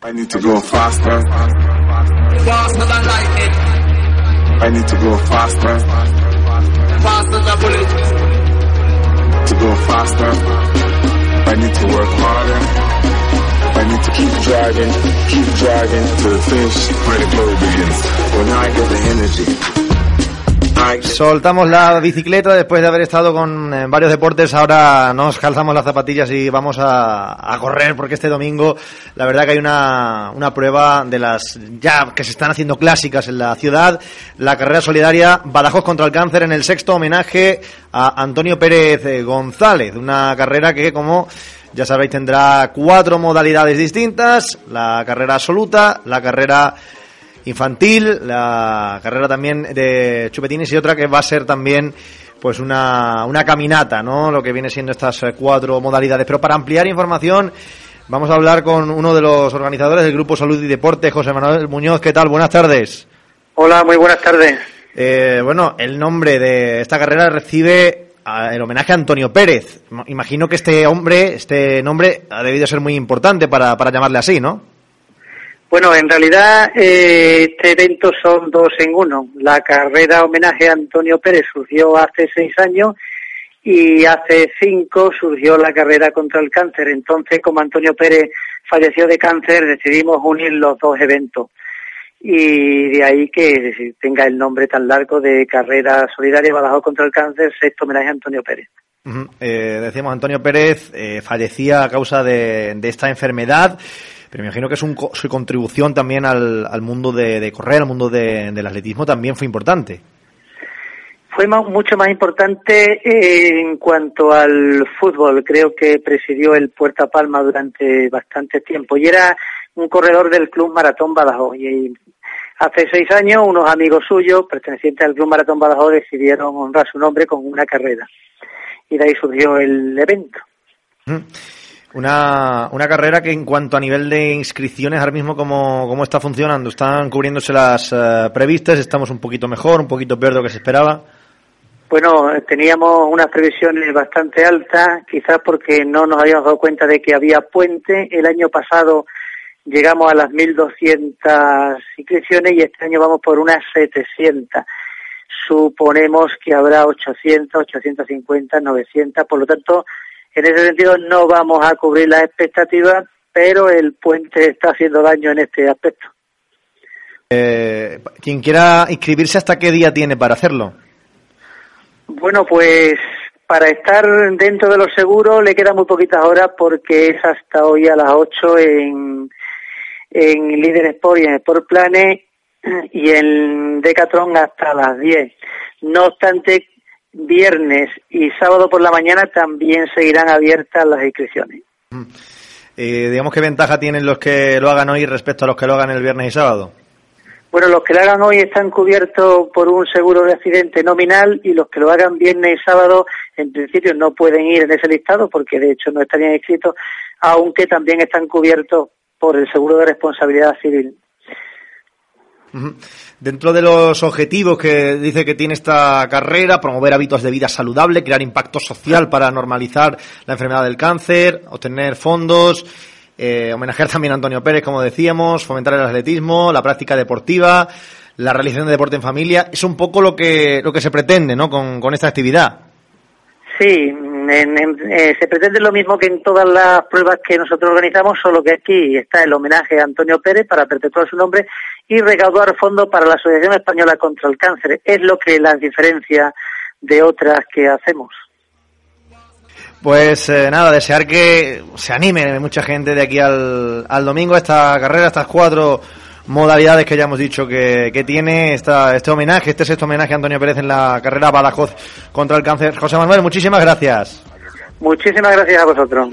I need to go faster. Faster than lightning. I need to go faster. Faster than bullet. To go faster. I need to work harder. I need to keep driving, keep driving to the finish where the glory begins. When I get the energy. Soltamos la bicicleta después de haber estado con eh, varios deportes. Ahora nos calzamos las zapatillas y vamos a, correr porque este domingo la verdad que hay una, una prueba de las ya que se están haciendo clásicas en la ciudad. La carrera solidaria Badajoz contra el cáncer en el sexto homenaje a Antonio Pérez eh, González. Una carrera que como ya sabéis tendrá cuatro modalidades distintas. La carrera absoluta, la carrera infantil, la carrera también de chupetines y otra que va a ser también pues una, una caminata, ¿no? Lo que viene siendo estas eh, cuatro modalidades. Pero para ampliar información, vamos a hablar con uno de los organizadores del Grupo Salud y Deporte, José Manuel Muñoz. ¿Qué tal? Buenas tardes. Hola, muy buenas tardes. Eh, bueno, el nombre de esta carrera recibe el homenaje a Antonio Pérez. Imagino que este hombre, este nombre, ha debido ser muy importante para, para llamarle así, ¿no? Bueno, en realidad eh, este evento son dos en uno. La carrera homenaje a Antonio Pérez surgió hace seis años y hace cinco surgió la carrera contra el cáncer. Entonces, como Antonio Pérez falleció de cáncer, decidimos unir los dos eventos. Y de ahí que tenga el nombre tan largo de Carrera Solidaria Badajoz contra el Cáncer, sexto homenaje a Antonio Pérez. eh, decíamos, Antonio Pérez eh, fallecía a causa de esta enfermedad. Pero me imagino que su contribución también al, mundo de, correr, al mundo del atletismo, también fue importante. Fue mucho más importante eh, en cuanto al fútbol. Creo que presidió el Puerta Palma durante bastante tiempo y era un corredor del Club Maratón Badajoz. Y hace seis años unos amigos suyos, pertenecientes al Club Maratón Badajoz, decidieron honrar su nombre con una carrera. Y de ahí surgió el evento. Una, una carrera que en cuanto a nivel de inscripciones, ahora mismo, ¿cómo, cómo está funcionando? ¿Están cubriéndose las eh, previstas? ¿Estamos un poquito mejor, un poquito peor de lo que se esperaba? Bueno, teníamos unas previsiones bastante altas, quizás porque no nos habíamos dado cuenta de que había puente. El año pasado llegamos a las 1.200 inscripciones y este año vamos por unas 700. Suponemos que habrá 800, 850, 900, por lo tanto, en ese sentido no vamos a cubrir las expectativas, pero el puente está haciendo daño en este aspecto. Eh, quien quiera inscribirse, ¿hasta qué día tiene para hacerlo? Bueno, pues para estar dentro de los seguros le quedan muy poquitas horas porque es hasta hoy a las 8 en, en Líder Sport y en Sport Planet y en Decathlon hasta las 10. No obstante, viernes y sábado por la mañana también seguirán abiertas las inscripciones. Eh, digamos, ¿qué ventaja tienen los que lo hagan hoy respecto a los que lo hagan el viernes y sábado? Bueno, los que lo hagan hoy están cubiertos por un seguro de accidente nominal y los que lo hagan viernes y sábado, en principio, no pueden ir en ese listado porque de hecho no estarían inscritos, aunque también están cubiertos por el seguro de responsabilidad civil. Dentro de los objetivos que dice que tiene esta carrera, promover hábitos de vida saludable, crear impacto social para normalizar la enfermedad del cáncer, obtener fondos, eh, homenajear también a Antonio Pérez, como decíamos, fomentar el atletismo, la práctica deportiva, la realización de deporte en familia. Es un poco lo que, lo que se pretende ¿no? con, con esta actividad. Sí, eh, se pretende lo mismo que en todas las pruebas que nosotros organizamos, solo que aquí está el homenaje a Antonio Pérez para perpetuar su nombre y recaudar fondos para la Asociación Española contra el Cáncer. Es lo que la diferencia de otras que hacemos. Pues eh, nada, desear que se anime mucha gente de aquí al, al domingo a esta carrera, estas cuatro modalidades que ya hemos dicho que, que tiene esta, este homenaje, este sexto homenaje a Antonio Pérez en la carrera Badajoz contra el cáncer. José Manuel, muchísimas gracias. Muchísimas gracias a vosotros.